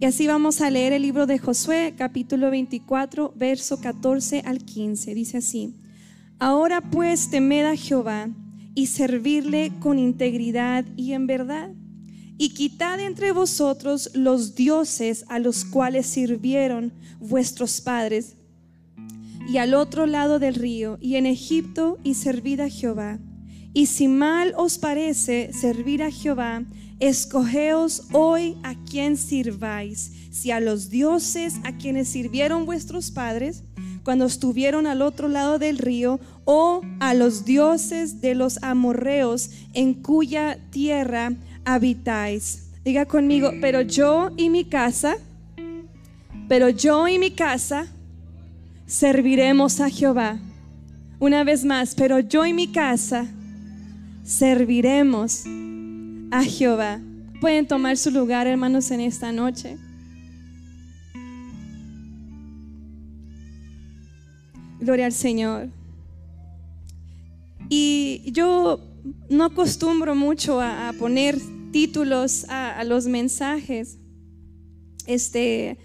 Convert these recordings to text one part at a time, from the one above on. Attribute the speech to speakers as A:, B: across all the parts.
A: Y así vamos a leer el libro de Josué, capítulo 24, verso 14 al 15. Dice así, ahora pues temed a Jehová y servirle con integridad y en verdad. Y quitad entre vosotros los dioses a los cuales sirvieron vuestros padres y al otro lado del río y en Egipto y servid a Jehová. Y si mal os parece servir a Jehová, escogeos hoy a quien sirváis, si a los dioses a quienes sirvieron vuestros padres cuando estuvieron al otro lado del río, o a los dioses de los amorreos en cuya tierra habitáis. Diga conmigo, pero yo y mi casa, pero yo y mi casa serviremos a Jehová. Una vez más, pero yo y mi casa serviremos a Jehová. Pueden tomar su lugar, hermanos, en esta noche. Gloria al Señor. Y yo no acostumbro mucho a, poner títulos a, los mensajes, este,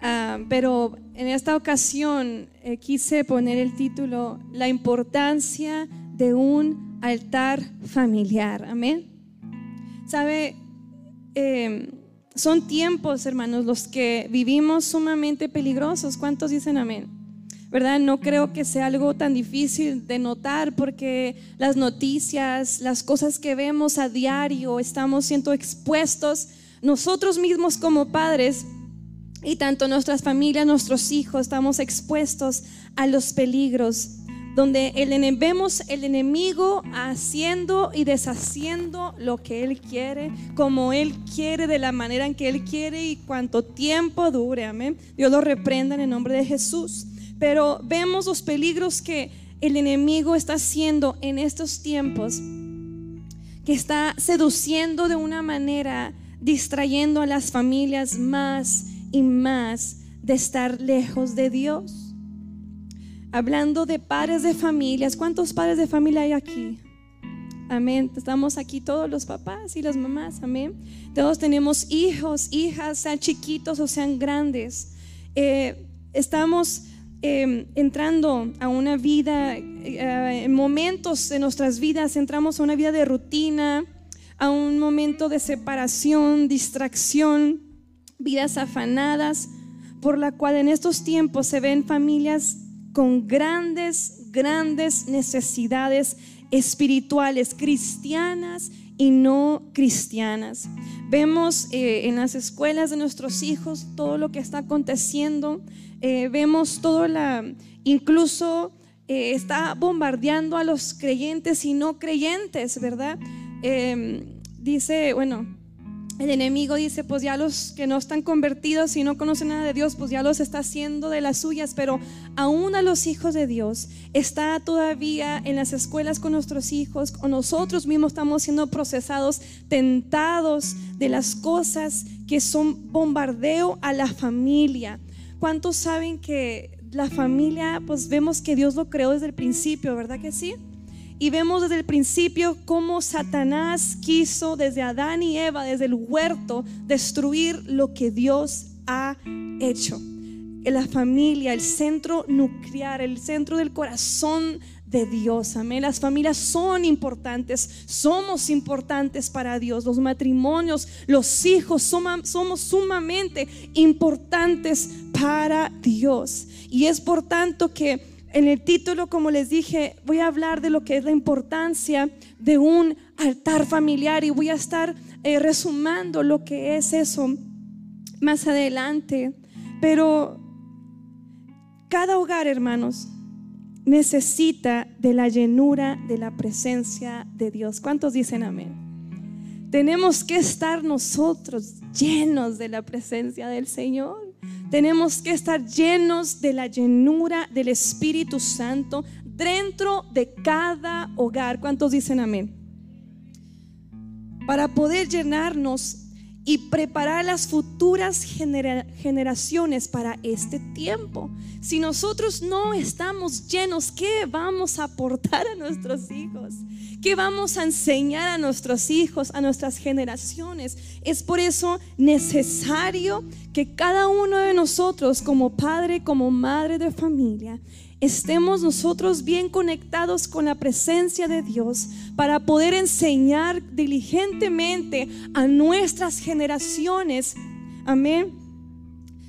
A: ah, pero en esta ocasión eh, quise poner el título La importancia de un altar familiar. Amén. Sabe, em, son tiempos, hermanos, los que vivimos sumamente peligrosos. ¿Cuántos dicen amén? ¿Verdad? No creo que sea algo tan difícil de notar porque las noticias, las cosas que vemos a diario, estamos siendo expuestos nosotros mismos como padres y tanto nuestras familias, nuestros hijos, estamos expuestos a los peligros donde el, vemos el enemigo haciendo y deshaciendo lo que él quiere, como él quiere, de la manera en que él quiere y cuánto tiempo dure. Amén. Dios lo reprenda en el nombre de Jesús. Pero vemos los peligros que el enemigo está haciendo en estos tiempos, que está seduciendo de una manera, distrayendo a las familias más y más de estar lejos de Dios hablando de padres de familias. ¿Cuántos padres de familia hay aquí? Amén. Estamos aquí todos los papás y las mamás. Amén. Todos tenemos hijos, hijas, sean chiquitos o sean grandes. Eh, estamos em, entrando a una vida, eh, en momentos de nuestras vidas, entramos a una vida de rutina, a un momento de separación, distracción, vidas afanadas, por la cual en estos tiempos se ven familias con grandes, grandes necesidades espirituales, cristianas y no cristianas. Vemos eh, en las escuelas de nuestros hijos todo lo que está aconteciendo, eh, vemos todo la, incluso eh, está bombardeando a los creyentes y no creyentes, ¿verdad? dice, bueno, el enemigo dice, pues ya los que no están convertidos y no conocen nada de Dios, pues ya los está haciendo de las suyas, pero aún a los hijos de Dios está todavía en las escuelas con nuestros hijos, o nosotros mismos estamos siendo procesados, tentados de las cosas que son bombardeo a la familia. ¿Cuántos saben que la familia, pues vemos que Dios lo creó desde el principio, ¿verdad que sí? Y vemos desde el principio cómo Satanás quiso desde Adán y Eva, desde el huerto, destruir lo que Dios ha hecho. La familia, el centro nuclear, el centro del corazón de Dios. Amén. Las familias son importantes, somos importantes para Dios. Los matrimonios, los hijos, somos sumamente importantes para Dios. Y es por tanto que en el título, como les dije, voy a hablar de lo que es la importancia de un altar familiar y voy a estar eh, resumando lo que es eso más adelante. Pero cada hogar, hermanos, necesita de la llenura de la presencia de Dios. ¿Cuántos dicen amén? Tenemos que estar nosotros llenos de la presencia del Señor. Tenemos que estar llenos de la llenura del Espíritu Santo dentro de cada hogar. ¿Cuántos dicen amén? Para poder llenarnos y preparar las futuras generaciones para este tiempo. Si nosotros no estamos llenos, ¿qué vamos a aportar a nuestros hijos? ¿Qué vamos a enseñar a nuestros hijos, a nuestras generaciones? Es por eso necesario que cada uno de nosotros, como padre, como madre de familia, estemos nosotros bien conectados con la presencia de Dios para poder enseñar diligentemente a nuestras generaciones, amén,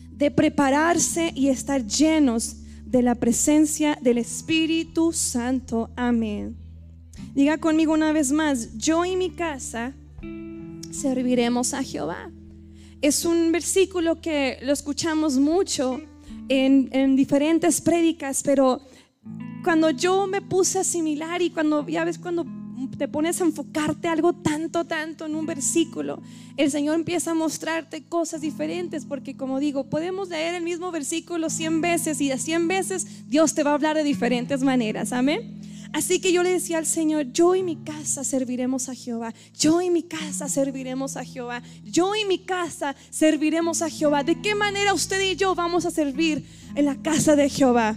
A: de prepararse y estar llenos de la presencia del Espíritu Santo, amén. Diga conmigo una vez más, yo y mi casa serviremos a Jehová. Es un versículo que lo escuchamos mucho en, diferentes prédicas, pero cuando yo me puse a asimilar y cuando, ya ves, cuando te pones a enfocarte algo tanto, tanto en un versículo, el Señor empieza a mostrarte cosas diferentes, porque como digo, podemos leer el mismo versículo 100 veces y de 100 veces Dios te va a hablar de diferentes maneras, amén. Así que yo le decía al Señor, yo y mi casa serviremos a Jehová, yo y mi casa serviremos a Jehová, yo y mi casa serviremos a Jehová. ¿De qué manera usted y yo vamos a servir en la casa de Jehová?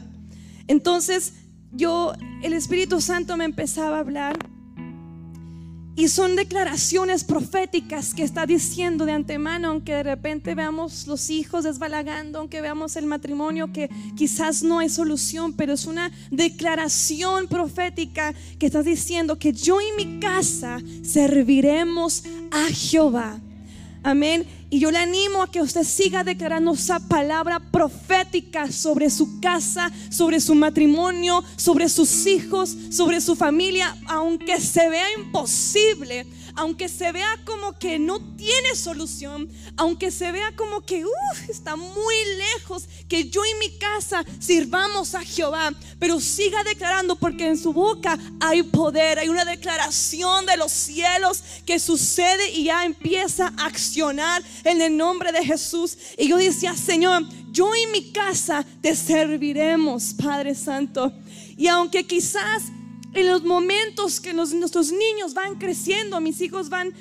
A: Entonces yo, el Espíritu Santo me empezaba a hablar y son declaraciones proféticas que está diciendo de antemano, aunque de repente veamos los hijos desbalagando, aunque veamos el matrimonio que quizás no hay solución, pero es una declaración profética que está diciendo que yo y mi casa serviremos a Jehová. Amén. Y yo le animo a que usted siga declarando esa palabra profética sobre su casa, sobre su matrimonio, sobre sus hijos, sobre su familia, aunque se vea imposible aunque se vea como que no tiene solución, aunque se vea como que está muy lejos, que yo y mi casa sirvamos a Jehová, pero siga declarando porque en su boca hay poder, hay una declaración de los cielos que sucede y ya empieza a accionar en el nombre de Jesús. Y yo decía, Señor, yo y mi casa te serviremos, Padre Santo. Y aunque quizás en los momentos que nuestros niños van creciendo, mis hijos van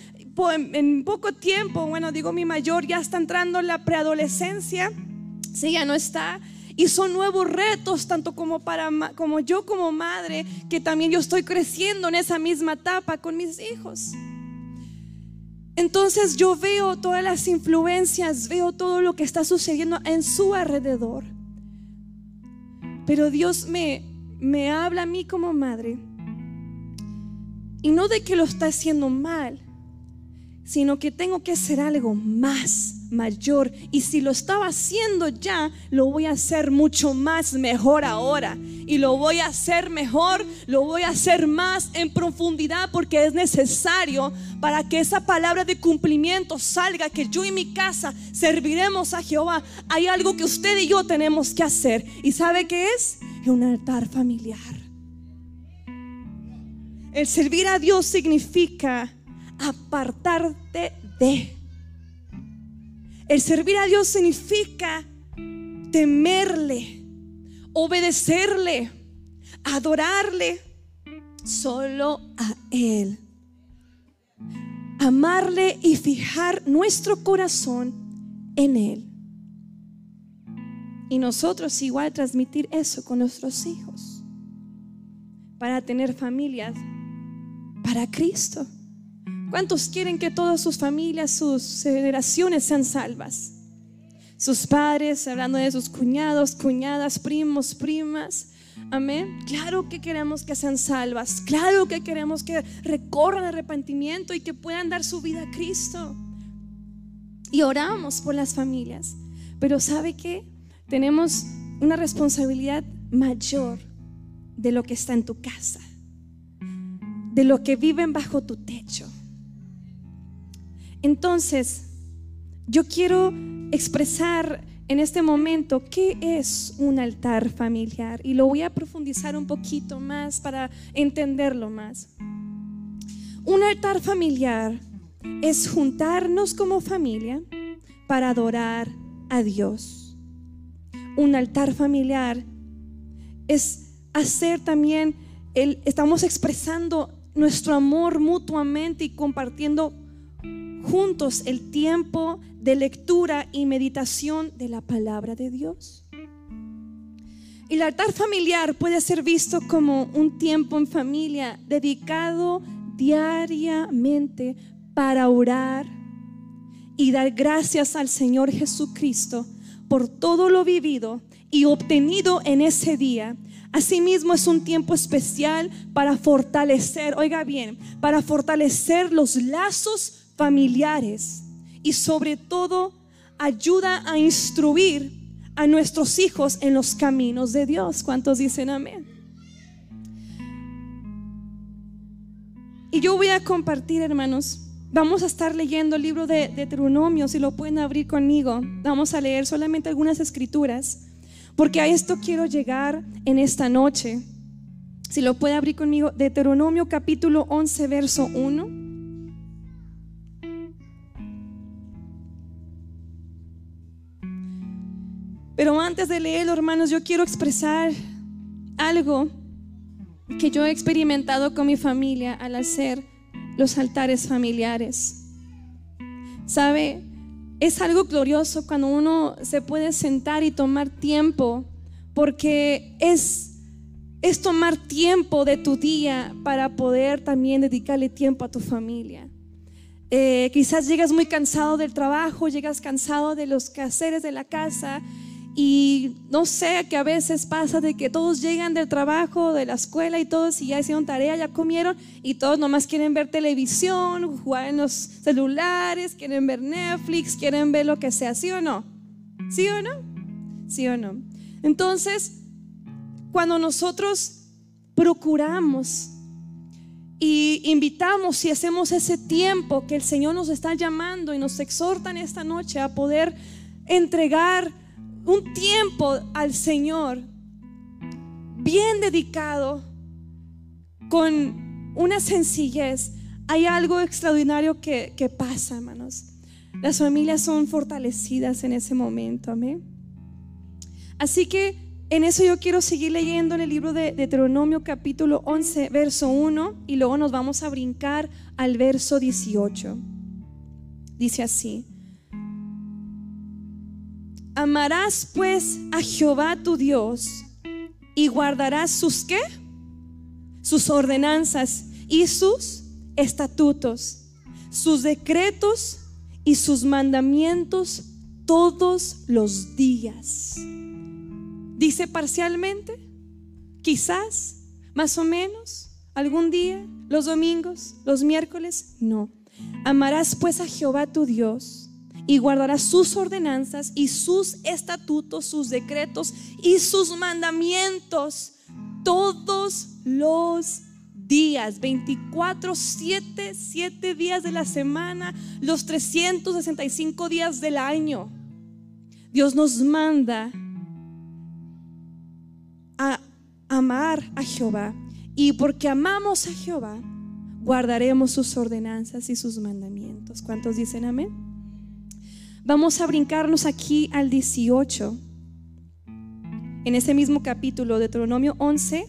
A: en, poco tiempo, bueno, digo mi mayor ya está entrando en la preadolescencia, si ya no está. Y son nuevos retos, tanto como para como yo como madre, que también yo estoy creciendo en esa misma etapa con mis hijos. Entonces yo veo todas las influencias, veo todo lo que está sucediendo en su alrededor. Pero Dios me, me habla a mí como madre. Y no de que lo está haciendo mal, sino que tengo que hacer algo más, mayor. Y si lo estaba haciendo ya, lo voy a hacer mucho más mejor ahora. Y lo voy a hacer mejor, lo voy a hacer más en profundidad porque es necesario para que esa palabra de cumplimiento salga, que yo y mi casa serviremos a Jehová. Hay algo que usted y yo tenemos que hacer. ¿Y sabe qué es? Un altar familiar. El servir a Dios significa apartarte de. El servir a Dios significa temerle, obedecerle, adorarle solo a Él. Amarle y fijar nuestro corazón en Él. Y nosotros igual transmitir eso con nuestros hijos. Para tener familias para Cristo. ¿Cuántos quieren que todas sus familias, sus generaciones sean salvas? Sus padres, hablando de sus cuñados, cuñadas, primos, primas. Amén. Claro que queremos que sean salvas. Claro que queremos que recorran arrepentimiento y que puedan dar su vida a Cristo. Y oramos por las familias. Pero ¿sabe qué? Tenemos una responsabilidad mayor de lo que está en tu casa, de lo que viven bajo tu techo. Entonces, yo quiero expresar en este momento qué es un altar familiar y lo voy a profundizar un poquito más para entenderlo más. Un altar familiar es juntarnos como familia para adorar a Dios un altar familiar es hacer también, el, estamos expresando nuestro amor mutuamente y compartiendo juntos el tiempo de lectura y meditación de la palabra de Dios. El altar familiar puede ser visto como un tiempo en familia dedicado diariamente para orar y dar gracias al Señor Jesucristo por todo lo vivido y obtenido en ese día. Asimismo es un tiempo especial para fortalecer, oiga bien, para fortalecer los lazos familiares y sobre todo ayuda a instruir a nuestros hijos en los caminos de Dios. ¿Cuántos dicen amén? Y yo voy a compartir, hermanos. Vamos a estar leyendo el libro de Deuteronomio, si lo pueden abrir conmigo. Vamos a leer solamente algunas escrituras, porque a esto quiero llegar en esta noche. Si lo puede abrir conmigo, Deuteronomio capítulo 11, verso 1. Pero antes de leerlo, hermanos, yo quiero expresar algo que yo he experimentado con mi familia al hacer los altares familiares. ¿Sabe? Es algo glorioso cuando uno se puede sentar y tomar tiempo, porque es, es tomar tiempo de tu día para poder también dedicarle tiempo a tu familia. Eh, quizás llegas muy cansado del trabajo, llegas cansado de los quehaceres de la casa y no sé, que a veces pasa de que todos llegan del trabajo, de la escuela y todos, y ya hicieron tarea, ya comieron, y todos nomás quieren ver televisión, jugar en los celulares, quieren ver Netflix, quieren ver lo que sea, ¿sí o no? ¿Sí o no? ¿Sí o no? Entonces, cuando nosotros procuramos y invitamos y hacemos ese tiempo que el Señor nos está llamando y nos exhorta en esta noche a poder entregar un tiempo al Señor bien dedicado, con una sencillez, hay algo extraordinario que, pasa, hermanos. Las familias son fortalecidas en ese momento, amén. Así que en eso yo quiero seguir leyendo en el libro de Deuteronomio capítulo 11, verso 1, y luego nos vamos a brincar al verso 18. Dice así. Amarás pues a Jehová tu Dios y guardarás sus qué? Sus ordenanzas y sus estatutos, sus decretos y sus mandamientos todos los días. Dice parcialmente, quizás, más o menos, algún día, los domingos, los miércoles, no. Amarás pues a Jehová tu Dios y guardará sus ordenanzas y sus estatutos, sus decretos y sus mandamientos todos los días, 24, 7, 7 días de la semana, los 365 días del año. Dios nos manda a amar a Jehová y porque amamos a Jehová, guardaremos sus ordenanzas y sus mandamientos. ¿Cuántos dicen amén? Vamos a brincarnos aquí al 18, en ese mismo capítulo, de Deuteronomio 11,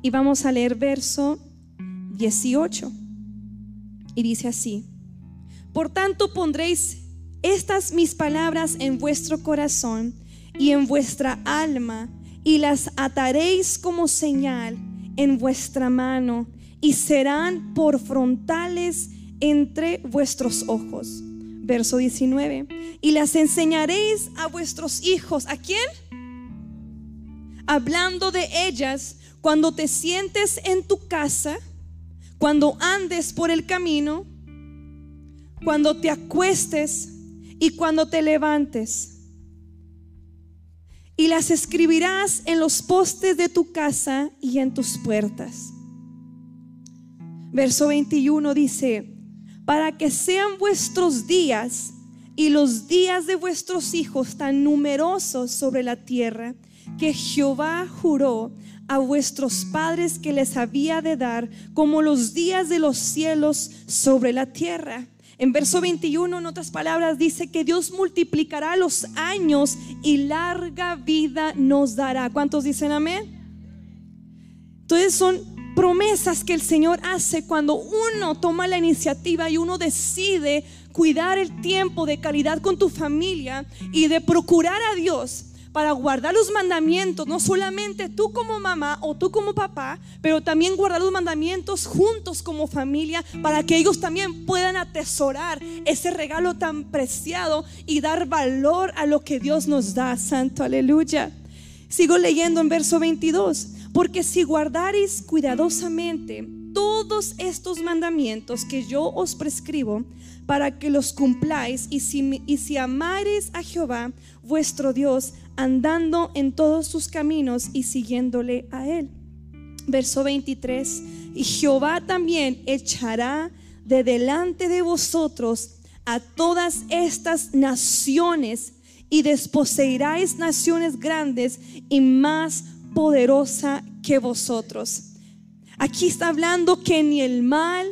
A: y vamos a leer verso 18. Y dice así, por tanto pondréis estas mis palabras en vuestro corazón y en vuestra alma, y las ataréis como señal en vuestra mano, y serán por frontales entre vuestros ojos verso 19. Y las enseñaréis a vuestros hijos. ¿A quién? Hablando de ellas cuando te sientes en tu casa, cuando andes por el camino, cuando te acuestes y cuando te levantes. Y las escribirás en los postes de tu casa y en tus puertas. Verso 21 dice, para que sean vuestros días y los días de vuestros hijos tan numerosos sobre la tierra que Jehová juró a vuestros padres que les había de dar, como los días de los cielos sobre la tierra. En verso 21, en otras palabras, dice que Dios multiplicará los años y larga vida nos dará. ¿Cuántos dicen amén? Entonces son promesas que el Señor hace cuando uno toma la iniciativa y uno decide cuidar el tiempo de calidad con tu familia y de procurar a Dios para guardar los mandamientos, no solamente tú como mamá o tú como papá, pero también guardar los mandamientos juntos como familia para que ellos también puedan atesorar ese regalo tan preciado y dar valor a lo que Dios nos da. Santo, aleluya. Sigo leyendo en verso 22. Porque si guardaréis cuidadosamente todos estos mandamientos que yo os prescribo, para que los cumpláis, y si, amares a Jehová, vuestro Dios, andando en todos sus caminos y siguiéndole a él. Verso 23, y Jehová también echará de delante de vosotros a todas estas naciones y desposeeráis naciones grandes y más poderosa que vosotros. Aquí está hablando que ni el mal,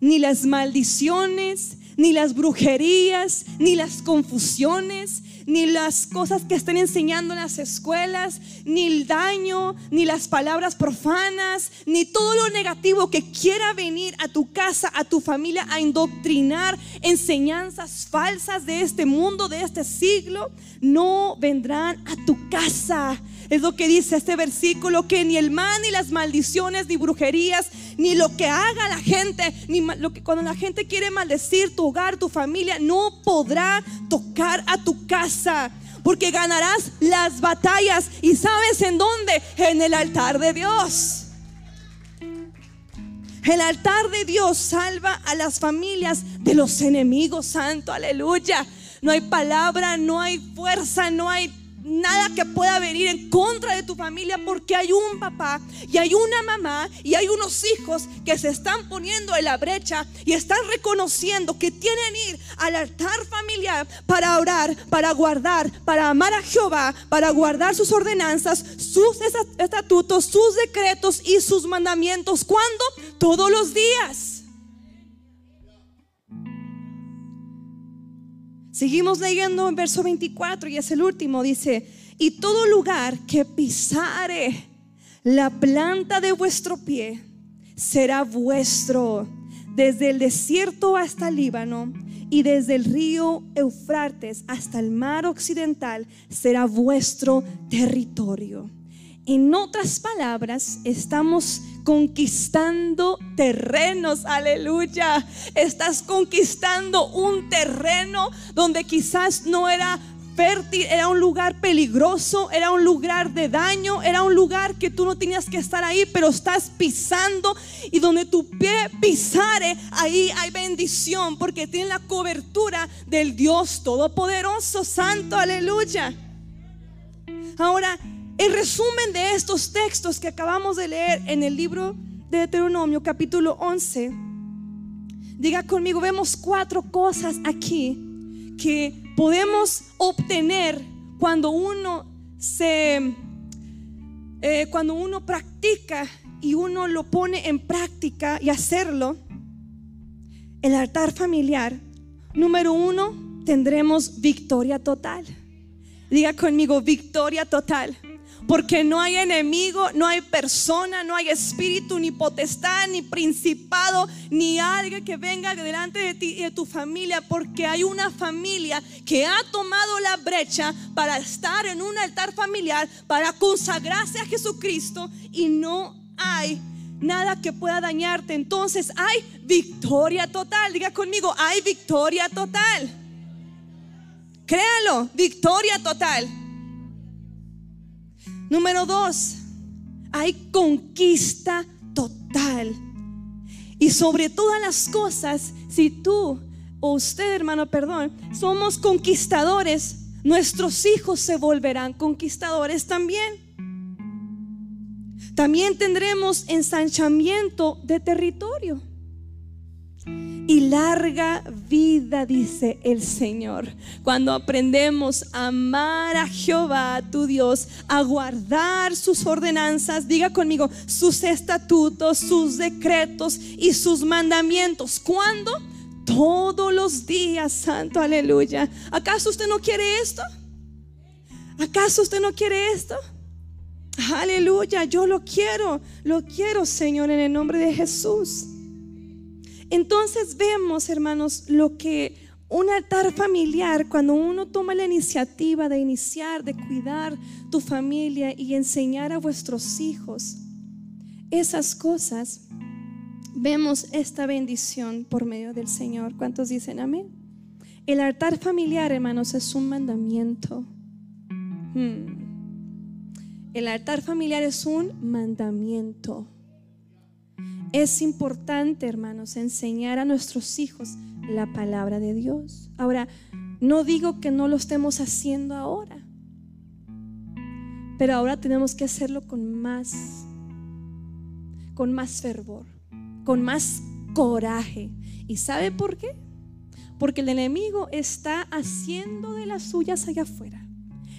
A: ni las maldiciones, ni las brujerías, ni las confusiones, ni las cosas que estén enseñando en las escuelas, ni el daño, ni las palabras profanas, ni todo lo negativo que quiera venir a tu casa, a tu familia, a indoctrinar enseñanzas falsas de este mundo, de este siglo, no vendrán a tu casa. Es lo que dice este versículo, que ni el mal, ni las maldiciones, ni brujerías, ni lo que haga la gente, ni lo que cuando la gente quiere maldecir tu hogar, tu familia, no podrá tocar a tu casa. Porque ganarás las batallas. ¿Y sabes en dónde? En el altar de Dios. El altar de Dios salva a las familias de los enemigos, santo, aleluya. No hay palabra, no hay fuerza, no hay nada que pueda venir en contra de tu familia porque hay un papá y hay una mamá y hay unos hijos que se están poniendo en la brecha y están reconociendo que tienen ir al altar familiar para orar, para guardar, para amar a Jehová, para guardar sus ordenanzas, sus estatutos, sus decretos y sus mandamientos. ¿Cuándo? Todos los días. Seguimos leyendo en verso 24 y es el último. Dice, y todo lugar que pisare la planta de vuestro pie será vuestro, desde el desierto hasta el Líbano y desde el río Eufrates hasta el mar occidental será vuestro territorio. En otras palabras, estamos conquistando terrenos, aleluya. Estás conquistando un terreno donde quizás no era fértil, era un lugar peligroso, era un lugar de daño, era un lugar que tú no tenías que estar ahí, pero estás pisando y donde tu pie pisare, ahí hay bendición porque tiene la cobertura del Dios Todopoderoso, Santo, aleluya. Ahora, el resumen de estos textos que acabamos de leer en el libro de Deuteronomio capítulo 11, diga conmigo, vemos cuatro cosas aquí que podemos obtener cuando uno se, eh, cuando uno practica y uno lo pone en práctica y hacerlo, el altar familiar, número uno, tendremos victoria total. Diga conmigo, victoria total. Porque no hay enemigo, no hay persona, no hay espíritu, ni potestad, ni principado, ni alguien que venga delante de ti y de tu familia. Porque hay una familia que ha tomado la brecha para estar en un altar familiar, para consagrarse a Jesucristo y no hay nada que pueda dañarte. Entonces hay victoria total. Diga conmigo, hay victoria total. Créalo, victoria total. Número dos, hay conquista total. Y sobre todas las cosas, si tú o usted, hermano, perdón, somos conquistadores, nuestros hijos se volverán conquistadores también. También tendremos ensanchamiento de territorio y larga vida, dice el Señor. Cuando aprendemos a amar a Jehová, tu Dios, a guardar sus ordenanzas, diga conmigo, sus estatutos, sus decretos y sus mandamientos. ¿Cuándo? Todos los días, santo, aleluya. ¿Acaso usted no quiere esto? ¿Acaso usted no quiere esto? Aleluya, yo lo quiero, lo quiero, Señor, en el nombre de Jesús. Entonces vemos, hermanos, lo que un altar familiar, cuando uno toma la iniciativa de iniciar, de cuidar tu familia y enseñar a vuestros hijos esas cosas, vemos esta bendición por medio del Señor. ¿Cuántos dicen amén? El altar familiar, hermanos, es un mandamiento. Hmm. El altar familiar es un mandamiento. Es importante, hermanos, enseñar a nuestros hijos la palabra de Dios. Ahora, no digo que no lo estemos haciendo ahora, pero ahora tenemos que hacerlo con más, con más fervor, con más coraje. ¿Y sabe por qué? Porque el enemigo está haciendo de las suyas allá afuera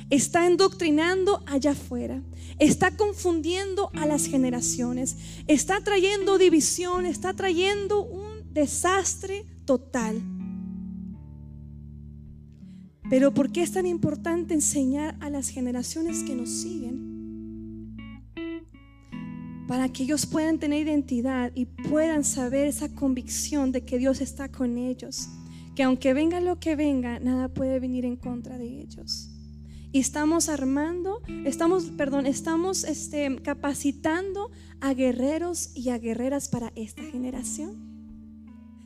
A: está endoctrinando allá afuera, está confundiendo a las generaciones, está trayendo división, está trayendo un desastre total. Pero ¿por qué es tan importante enseñar a las generaciones que nos siguen? Para que ellos puedan tener identidad y puedan saber esa convicción de que Dios está con ellos. Que aunque venga lo que venga, nada puede venir en contra de ellos. Y estamos armando, estamos, perdón, estamos este, capacitando a guerreros y a guerreras para esta generación.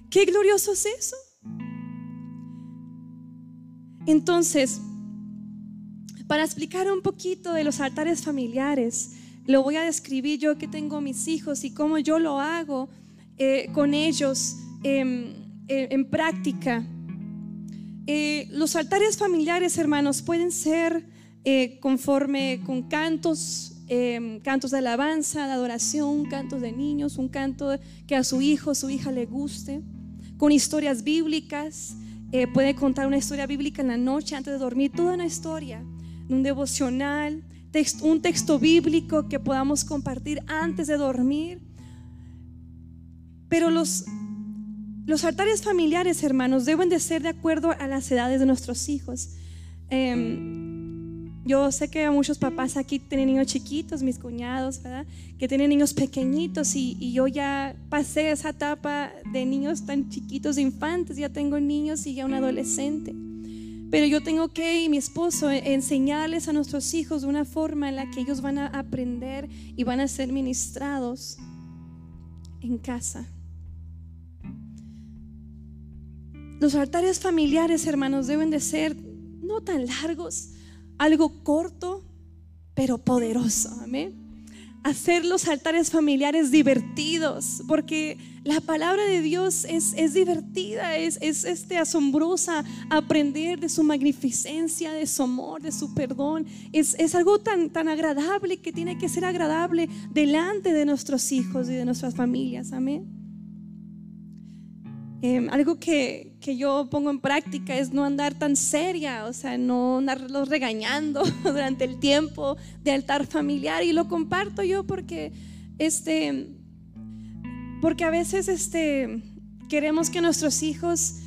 A: Qué glorioso es eso. Entonces, para explicar un poquito de los altares familiares, lo voy a describir yo que tengo mis hijos y cómo yo lo hago eh, con ellos em, eh, en práctica. Eh, los altares familiares, hermanos, pueden ser eh, conforme con cantos, em, cantos de alabanza, de adoración, cantos de niños, un canto que a su hijo, su hija le guste, con historias bíblicas. Eh, puede contar una historia bíblica en la noche antes de dormir, toda una historia, un devocional, un texto bíblico que podamos compartir antes de dormir. Pero los los altares familiares, hermanos, deben de ser de acuerdo a las edades de nuestros hijos. Em, yo sé que muchos papás aquí tienen niños chiquitos, mis cuñados, ¿verdad? Que tienen niños pequeñitos y, y, yo ya pasé esa etapa de niños tan chiquitos, de infantes, ya tengo niños y ya un adolescente. Pero yo tengo que, y mi esposo, e, enseñarles a nuestros hijos de una forma en la que ellos van a aprender y van a ser ministrados en casa. Los altares familiares, hermanos, deben de ser no tan largos, algo corto, pero poderoso. Amén. Hacer los altares familiares divertidos, porque la palabra de Dios es, es divertida, es, es este, asombrosa, aprender de su magnificencia, de su amor, de su perdón. Es, es algo tan, tan agradable que tiene que ser agradable delante de nuestros hijos y de nuestras familias. Amén. Em, algo que, que, yo pongo en práctica es no andar tan seria, o sea, no andarlos regañando durante el tiempo de altar familiar. Y lo comparto yo porque, este, porque a veces este, queremos que nuestros hijos,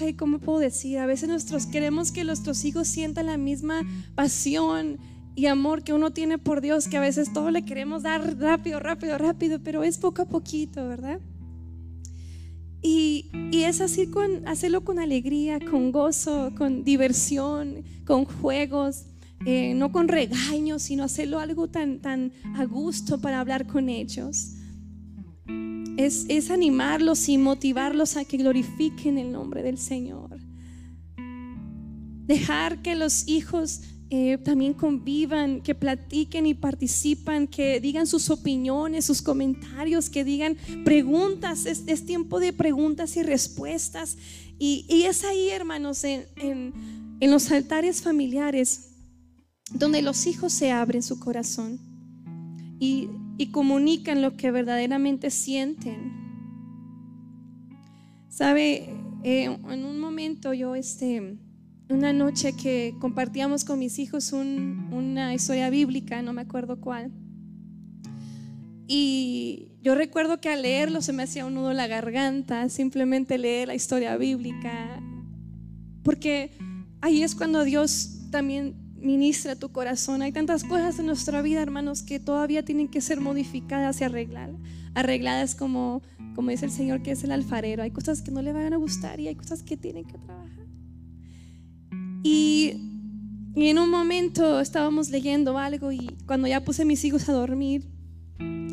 A: ay, ¿cómo puedo decir? A veces nosotros queremos que nuestros hijos sientan la misma pasión y amor que uno tiene por Dios, que a veces todo le queremos dar rápido, rápido, rápido, pero es poco a poquito, ¿verdad? Y, es así con hacerlo con alegría, con gozo, con diversión, con juegos, eh, no con regaños, sino hacerlo algo tan, tan a gusto para hablar con ellos. Es, es animarlos y motivarlos a que glorifiquen el nombre del Señor. Dejar que los hijos eh, también convivan, que platiquen y participan, que digan sus opiniones, sus comentarios, que digan preguntas. Es, tiempo de preguntas y respuestas. Y, es ahí, hermanos, en, los altares familiares, donde los hijos se abren su corazón y, comunican lo que verdaderamente sienten. Sabe, eh, en un momento yo, este, una noche que compartíamos con mis hijos una historia bíblica, no me acuerdo cuál. Y yo recuerdo que al leerlo se me hacía un nudo en la garganta, simplemente leer la historia bíblica, porque ahí es cuando Dios también ministra tu corazón. Hay tantas cosas en nuestra vida, hermanos, que todavía tienen que ser modificadas y arregladas. Arregladas como, como dice el Señor, que es el alfarero. Hay cosas que no le van a gustar y hay cosas que tienen que trabajar. Y, y en un momento estábamos leyendo algo y cuando ya puse a mis hijos a dormir,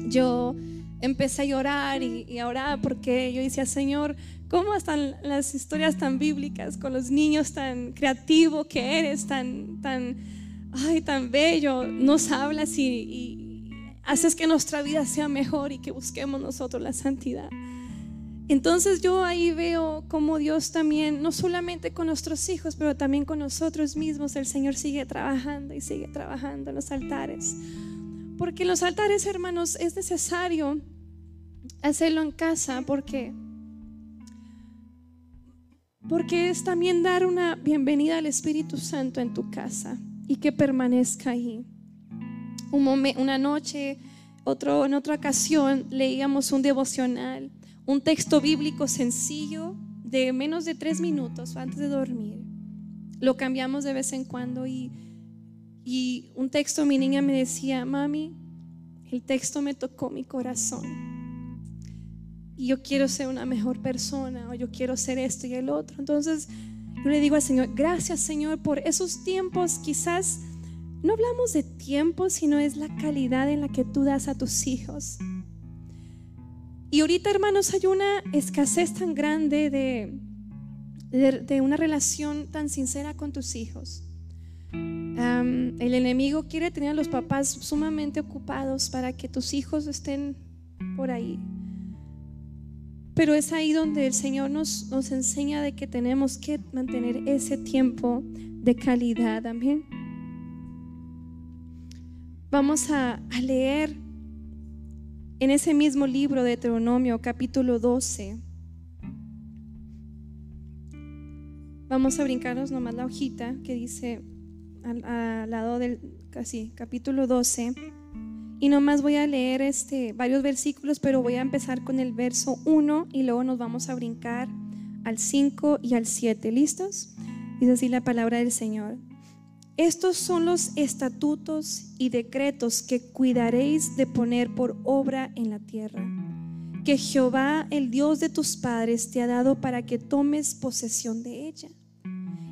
A: yo empecé a llorar y, a orar porque yo decía, Señor, ¿cómo están las historias tan bíblicas con los niños tan creativo que eres, tan, tan, ay, tan bello? Nos hablas y, y haces que nuestra vida sea mejor y que busquemos nosotros la santidad. Entonces yo ahí veo cómo Dios también, no solamente con nuestros hijos, pero también con nosotros mismos, el Señor sigue trabajando y sigue trabajando en los altares. Porque los altares, hermanos, es necesario hacerlo en casa porque porque es también dar una bienvenida al Espíritu Santo en tu casa y que permanezca ahí. Un una noche, otro, en otra ocasión, leíamos un devocional, un texto bíblico sencillo de menos de tres minutos antes de dormir. Lo cambiamos de vez en cuando y, y un texto, mi niña me decía, mami, el texto me tocó mi corazón y yo quiero ser una mejor persona o yo quiero ser esto y el otro. Entonces yo le digo al Señor, gracias Señor por esos tiempos. Quizás no hablamos de tiempo, sino es la calidad en la que tú das a tus hijos. Y ahorita, hermanos, hay una escasez tan grande de, de, una relación tan sincera con tus hijos. el enemigo quiere tener a los papás sumamente ocupados para que tus hijos estén por ahí. Pero es ahí donde el Señor nos, nos enseña de que tenemos que mantener ese tiempo de calidad. Amén. Vamos a, a leer en ese mismo libro de Deuteronomio, capítulo 12. Vamos a brincarnos nomás la hojita que dice al, lado del casi capítulo 12. Y nomás voy a leer este, varios versículos, pero voy a empezar con el verso 1 y luego nos vamos a brincar al 5 y al 7. ¿Listos? Dice así la palabra del Señor. Estos son los estatutos y decretos que cuidaréis de poner por obra en la tierra, que Jehová, el Dios de tus padres, te ha dado para que tomes posesión de ella.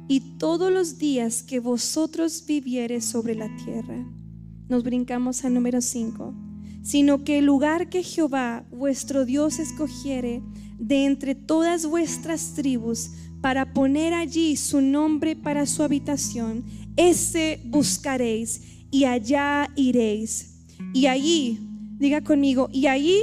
A: Y todos los días que vosotros vivieres sobre la tierra, nos brincamos al número 5, sino que el lugar que Jehová vuestro Dios escogiere de entre todas vuestras tribus para poner allí su nombre para su habitación, ese buscaréis y allá iréis. Y allí, diga conmigo, y allí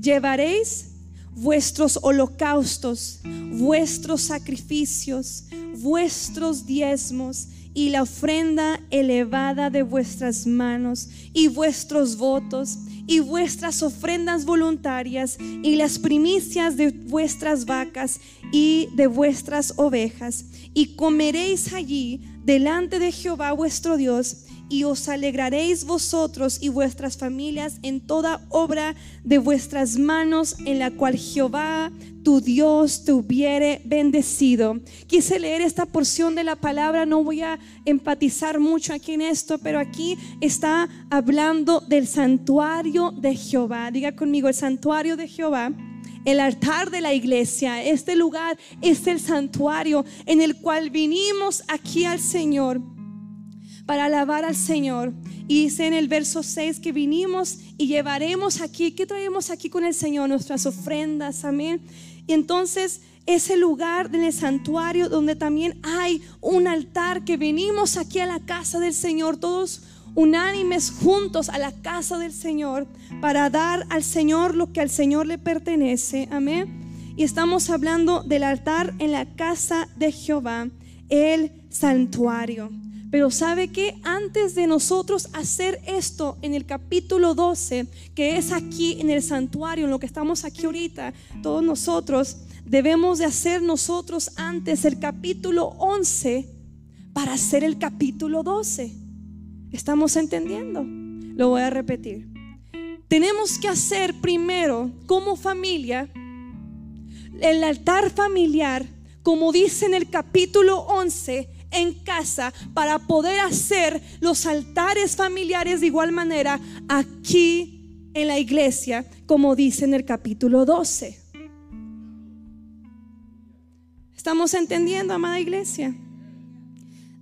A: llevaréis vuestros holocaustos, vuestros sacrificios, vuestros diezmos y la ofrenda elevada de vuestras manos y vuestros votos y vuestras ofrendas voluntarias y las primicias de vuestras vacas y de vuestras ovejas. Y comeréis allí delante de Jehová vuestro Dios y os alegraréis vosotros y vuestras familias en toda obra de vuestras manos en la cual Jehová tu Dios te hubiere bendecido. Quise leer esta porción de la palabra, no voy a empatizar mucho aquí en esto, pero aquí está hablando del santuario de Jehová. Diga conmigo, el santuario de Jehová el altar de la iglesia. Este lugar es el santuario en el cual vinimos aquí al Señor para alabar al Señor. Y dice en el verso 6 que vinimos y llevaremos aquí, ¿qué traemos aquí con el Señor? Nuestras ofrendas, amén. Y entonces ese lugar en el santuario donde también hay un altar que venimos aquí a la casa del Señor, todos unánimes juntos a la casa del Señor para dar al Señor lo que al Señor le pertenece, amén. Y estamos hablando del altar en la casa de Jehová, el santuario. Pero sabe que antes de nosotros hacer esto en el capítulo 12, que es aquí en el santuario, en lo que estamos aquí ahorita, todos nosotros debemos de hacer nosotros antes el capítulo 11 para hacer el capítulo 12. ¿Estamos entendiendo? Lo voy a repetir. Tenemos que hacer primero como familia el altar familiar, como dice en el capítulo 11, en casa para poder hacer los altares familiares de igual manera aquí en la iglesia, como dice en el capítulo 12. ¿Estamos entendiendo, amada iglesia?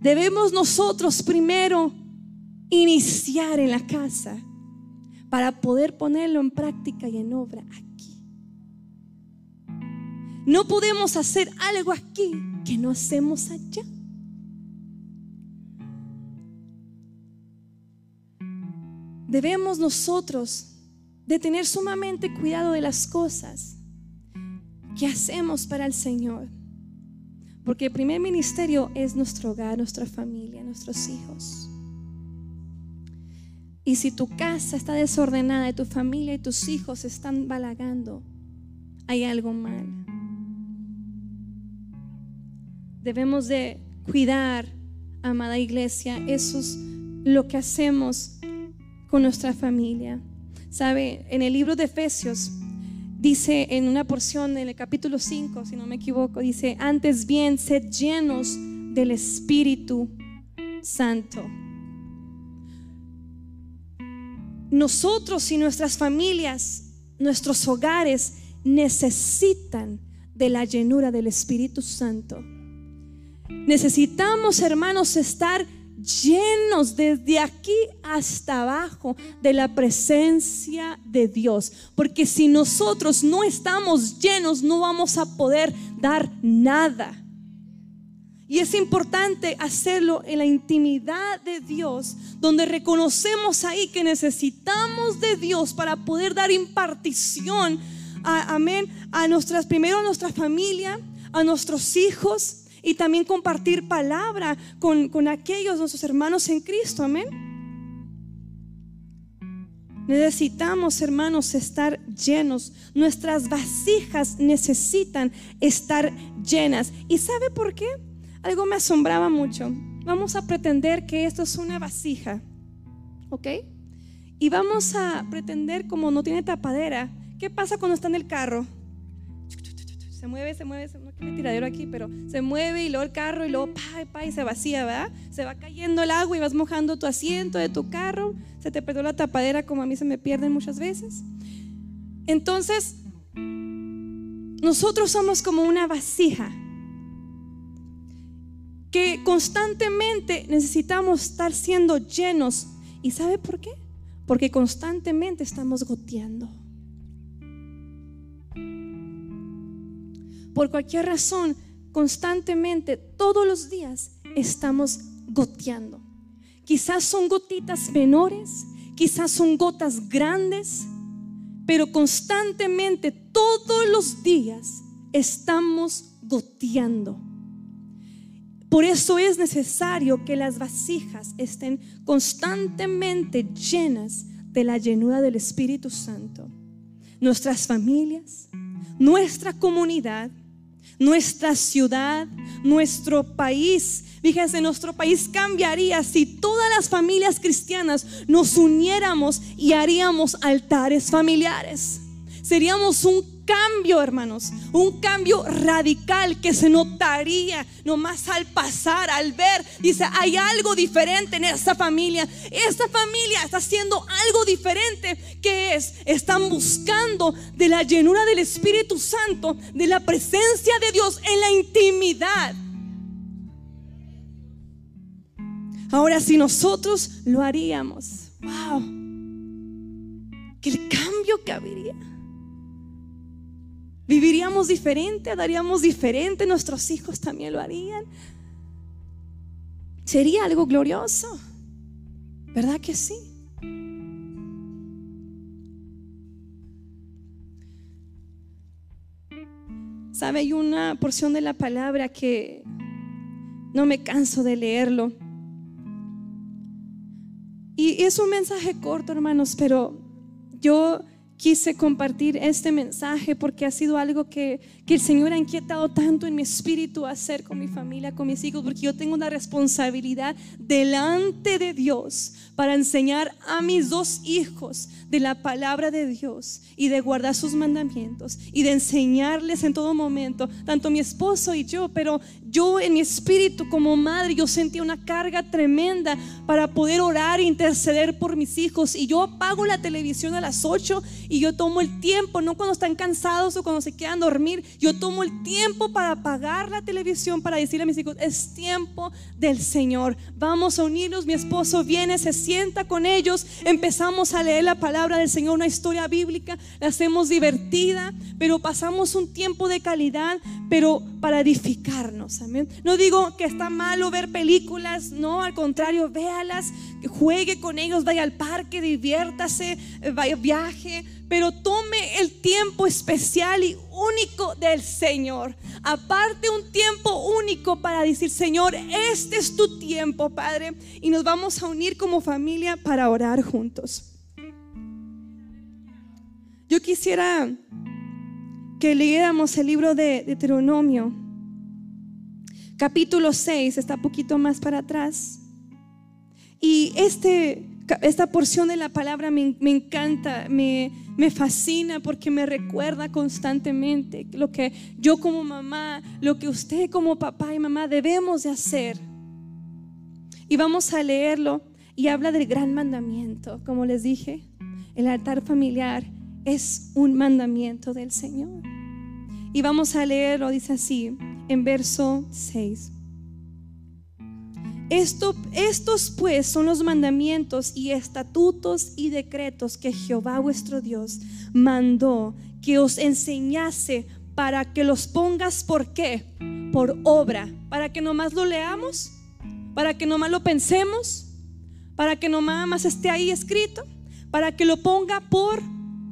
A: Debemos nosotros primero iniciar en la casa para poder ponerlo en práctica y en obra aquí. No podemos hacer algo aquí que no hacemos allá. Debemos nosotros de tener sumamente cuidado de las cosas que hacemos para el Señor. Porque el primer ministerio es nuestro hogar, nuestra familia, nuestros hijos. Y si tu casa está desordenada y tu familia y tus hijos están balagando, hay algo mal. Debemos de cuidar, amada iglesia, eso es lo que hacemos nuestra familia. Sabe, en el libro de Efesios dice en una porción en el capítulo 5, si no me equivoco, dice, antes bien, sed llenos del Espíritu Santo. Nosotros y nuestras familias, nuestros hogares necesitan de la llenura del Espíritu Santo. Necesitamos, hermanos, estar llenos desde aquí hasta abajo de la presencia de Dios. Porque si nosotros no estamos llenos, no vamos a poder dar nada. Y es importante hacerlo en la intimidad de Dios, donde reconocemos ahí que necesitamos de Dios para poder dar impartición, a, amén, a nuestras, primero a nuestra familia, a nuestros hijos, y también compartir palabra con, con aquellos nuestros hermanos en Cristo. Amén. Necesitamos, hermanos, estar llenos. Nuestras vasijas necesitan estar llenas. ¿Y sabe por qué? Algo me asombraba mucho. Vamos a pretender que esto es una vasija. ¿Ok? Y vamos a pretender como no tiene tapadera. ¿Qué pasa cuando está en el carro? se mueve, se mueve, no tiene tiradero aquí, pero se mueve y luego el carro y luego pa, pa, y se vacía, ¿verdad? Se va cayendo el agua y vas mojando tu asiento de tu carro, se te perdió la tapadera como a mí se me pierden muchas veces. Entonces, nosotros somos como una vasija que constantemente necesitamos estar siendo llenos. ¿Y sabe por qué? Porque constantemente estamos goteando. Por cualquier razón, constantemente, todos los días, estamos goteando. Quizás son gotitas menores, quizás son gotas grandes, pero constantemente, todos los días, estamos goteando. Por eso es necesario que las vasijas estén constantemente llenas de la llenura del Espíritu Santo. Nuestras familias, nuestra comunidad, nuestra ciudad, nuestro país. Fíjense, nuestro país cambiaría si todas las familias cristianas nos uniéramos y haríamos altares familiares. Seríamos un cambio, hermanos, un cambio radical que se notaría nomás al pasar, al ver. Dice, hay algo diferente en esta familia. Esta familia está haciendo algo diferente. que es? Están buscando de la llenura del Espíritu Santo, de la presencia de Dios en la intimidad. Ahora, si nosotros lo haríamos, wow, que el cambio que habría Viviríamos diferente, daríamos diferente, nuestros hijos también lo harían. Sería algo glorioso, ¿verdad que sí? Sabe, hay una porción de la palabra que no me canso de leerlo. Y es un mensaje corto, hermanos, pero yo quise compartir este mensaje porque ha sido algo que, el Señor ha inquietado tanto en mi espíritu hacer con mi familia, con mis hijos, porque yo tengo una responsabilidad delante de Dios para enseñar a mis dos hijos de la palabra de Dios y de guardar sus mandamientos y de enseñarles en todo momento, tanto mi esposo y yo, pero yo en mi espíritu como madre, yo sentía una carga tremenda para poder orar e interceder por mis hijos. Y yo apago la televisión a las 8 y yo tomo el tiempo, no cuando están cansados o cuando se quedan dormir, yo tomo el tiempo para apagar la televisión, para decirle a mis hijos, es tiempo del Señor. Vamos a unirnos, mi esposo viene, se sienta con ellos, empezamos a leer la palabra del Señor, una historia bíblica, la hacemos divertida, pero pasamos un tiempo de calidad, pero para edificarnos. No digo que está malo ver películas, no, al contrario, véalas, juegue con ellos, vaya al parque, diviértase, eh, vaya viaje, pero tome el tiempo especial y único del Señor. Aparte un tiempo único para decir, Señor, este es tu tiempo, Padre, y nos vamos a unir como familia para orar juntos. Yo quisiera que leyéramos el libro de Deuteronomio, capítulo 6, está poquito más para atrás. Y este, esta porción de la palabra me, encanta, me, me fascina porque me recuerda constantemente lo que yo como mamá, lo que usted como papá y mamá debemos de hacer. Y vamos a leerlo y habla del gran mandamiento, como les dije, el altar familiar es un mandamiento del Señor. Y vamos a leerlo, dice así, en verso 6. Esto, estos pues son los mandamientos y estatutos y decretos que Jehová vuestro Dios mandó que os enseñase para que los pongas por qué? Por obra, para que nomás lo leamos, para que nomás lo pensemos, para que nomás esté ahí escrito, para que lo ponga por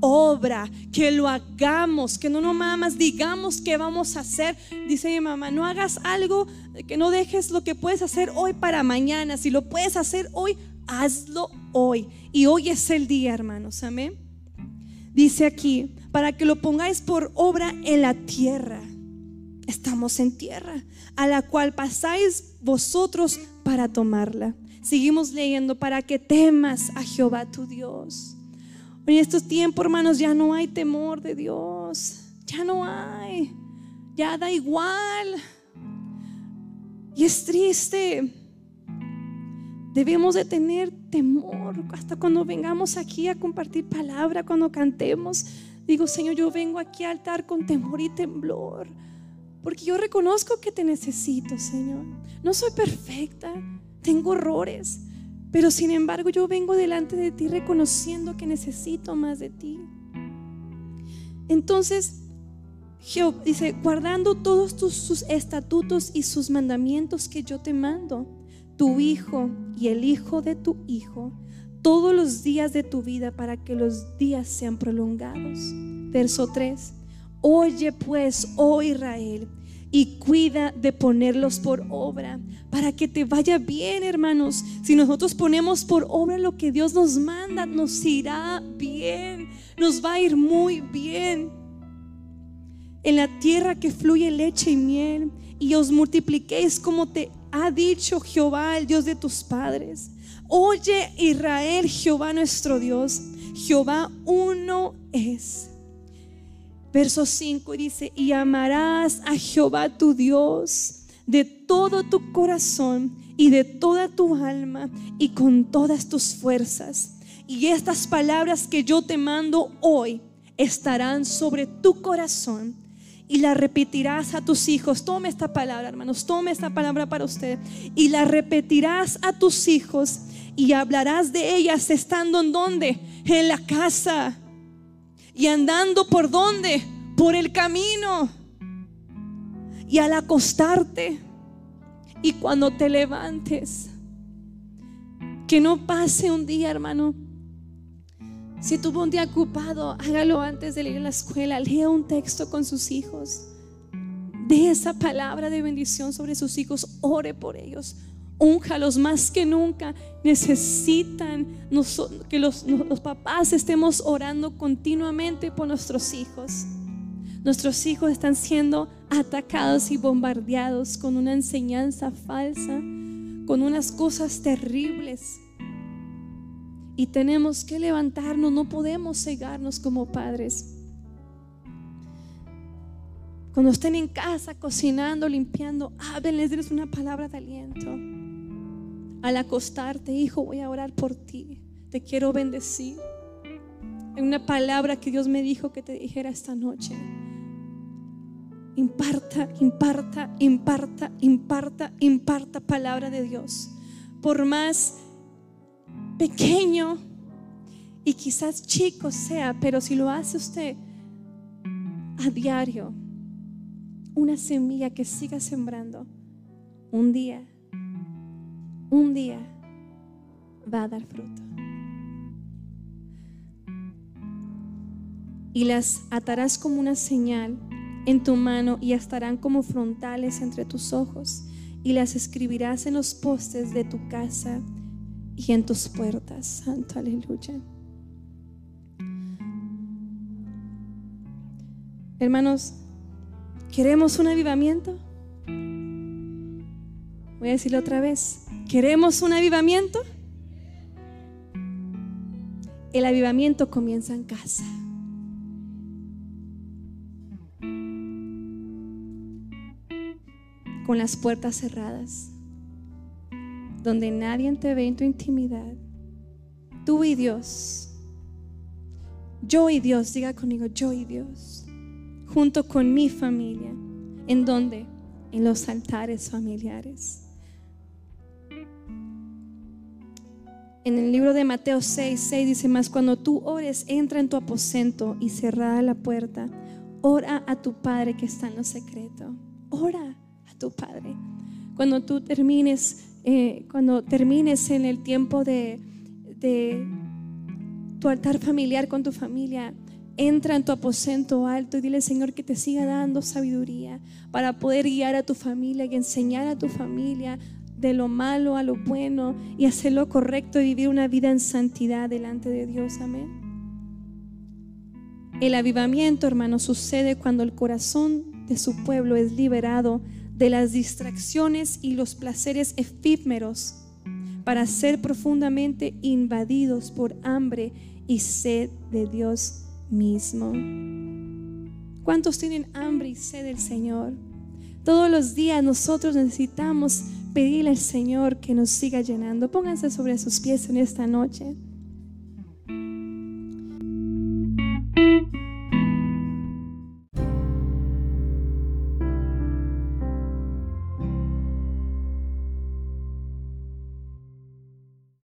A: obra, que lo hagamos, que no nomás digamos que vamos a hacer. Dice mi mamá, no hagas algo, que no dejes lo que puedes hacer hoy para mañana. Si lo puedes hacer hoy, hazlo hoy. Y hoy es el día, hermanos. Amén. Dice aquí, para que lo pongáis por obra en la tierra. Estamos en tierra, a la cual pasáis vosotros para tomarla. Seguimos leyendo para que temas a Jehová tu Dios en estos tiempos, hermanos, ya no hay temor de Dios. Ya no hay. Ya da igual. Y es triste. Debemos de tener temor hasta cuando vengamos aquí a compartir palabra, cuando cantemos. Digo, Señor, yo vengo aquí a altar con temor y temblor. Porque yo reconozco que te necesito, Señor. No soy perfecta. Tengo errores. Pero sin embargo yo vengo delante de ti reconociendo que necesito más de ti. Entonces, Jehová dice, guardando todos tus, sus estatutos y sus mandamientos que yo te mando, tu hijo y el hijo de tu hijo, todos los días de tu vida para que los días sean prolongados. Verso 3. Oye pues, oh Israel, y cuida de ponerlos por obra para que te vaya bien, hermanos. Si nosotros ponemos por obra lo que Dios nos manda, nos irá bien, nos va a ir muy bien. En la tierra que fluye leche y miel, y os multipliquéis como te ha dicho Jehová, el Dios de tus padres. Oye Israel, Jehová nuestro Dios, Jehová uno es. Verso 5 dice, y amarás a Jehová tu Dios de todo tu corazón y de toda tu alma y con todas tus fuerzas. Y estas palabras que yo te mando hoy estarán sobre tu corazón y las repetirás a tus hijos. Tome esta palabra, hermanos, tome esta palabra para usted. Y la repetirás a tus hijos y hablarás de ellas estando en donde? En la casa y andando por donde? Por el camino. Y al acostarte y cuando te levantes, que no pase un día, hermano. Si tuvo un día ocupado, hágalo antes de ir a la escuela. Lea un texto con sus hijos. De esa palabra de bendición sobre sus hijos. Ore por ellos. Únjalos más que nunca. Necesitan que los, papás estemos orando continuamente por nuestros hijos. Nuestros hijos están siendo atacados y bombardeados con una enseñanza falsa, con unas cosas terribles. Y tenemos que levantarnos, no podemos cegarnos como padres. Cuando estén en casa, cocinando, limpiando, háblenles, denles una palabra de aliento. Al acostarte, hijo, voy a orar por ti. Te quiero bendecir. En una palabra que Dios me dijo que te dijera esta noche. Imparta, imparta, imparta, imparta, imparta palabra de Dios. Por más pequeño y quizás chico sea, pero si lo hace usted a diario, una semilla que siga sembrando, un día, un día va a dar fruto. Y las atarás como una señal en tu mano y estarán como frontales entre tus ojos y las escribirás en los postes de tu casa y en tus puertas. Santo aleluya. Hermanos, ¿queremos un avivamiento? Voy a decirlo otra vez. ¿Queremos un avivamiento? El avivamiento comienza en casa. Con las puertas cerradas, donde nadie te ve en tu intimidad. Tú y Dios. Yo y Dios, diga conmigo, yo y Dios junto con mi familia. ¿En dónde? En los altares familiares. En el libro de Mateo 6, 6 dice más, cuando tú ores, entra en tu aposento y cerrada la puerta, ora a tu Padre que está en lo secreto. Ora a tu Padre. Cuando tú termines, eh, cuando termines en el tiempo de, de tu altar familiar con tu familia, Entra en tu aposento alto y dile, Señor, que te siga dando sabiduría para poder guiar a tu familia y enseñar a tu familia de lo malo a lo bueno y hacer lo correcto y vivir una vida en santidad delante de Dios. Amén. El avivamiento, hermano, sucede cuando el corazón de su pueblo es liberado de las distracciones y los placeres efímeros para ser profundamente invadidos por hambre y sed de Dios mismo. ¿Cuántos tienen hambre y sed del Señor? Todos los días nosotros necesitamos pedirle al Señor que nos siga llenando. Pónganse sobre sus pies en esta noche.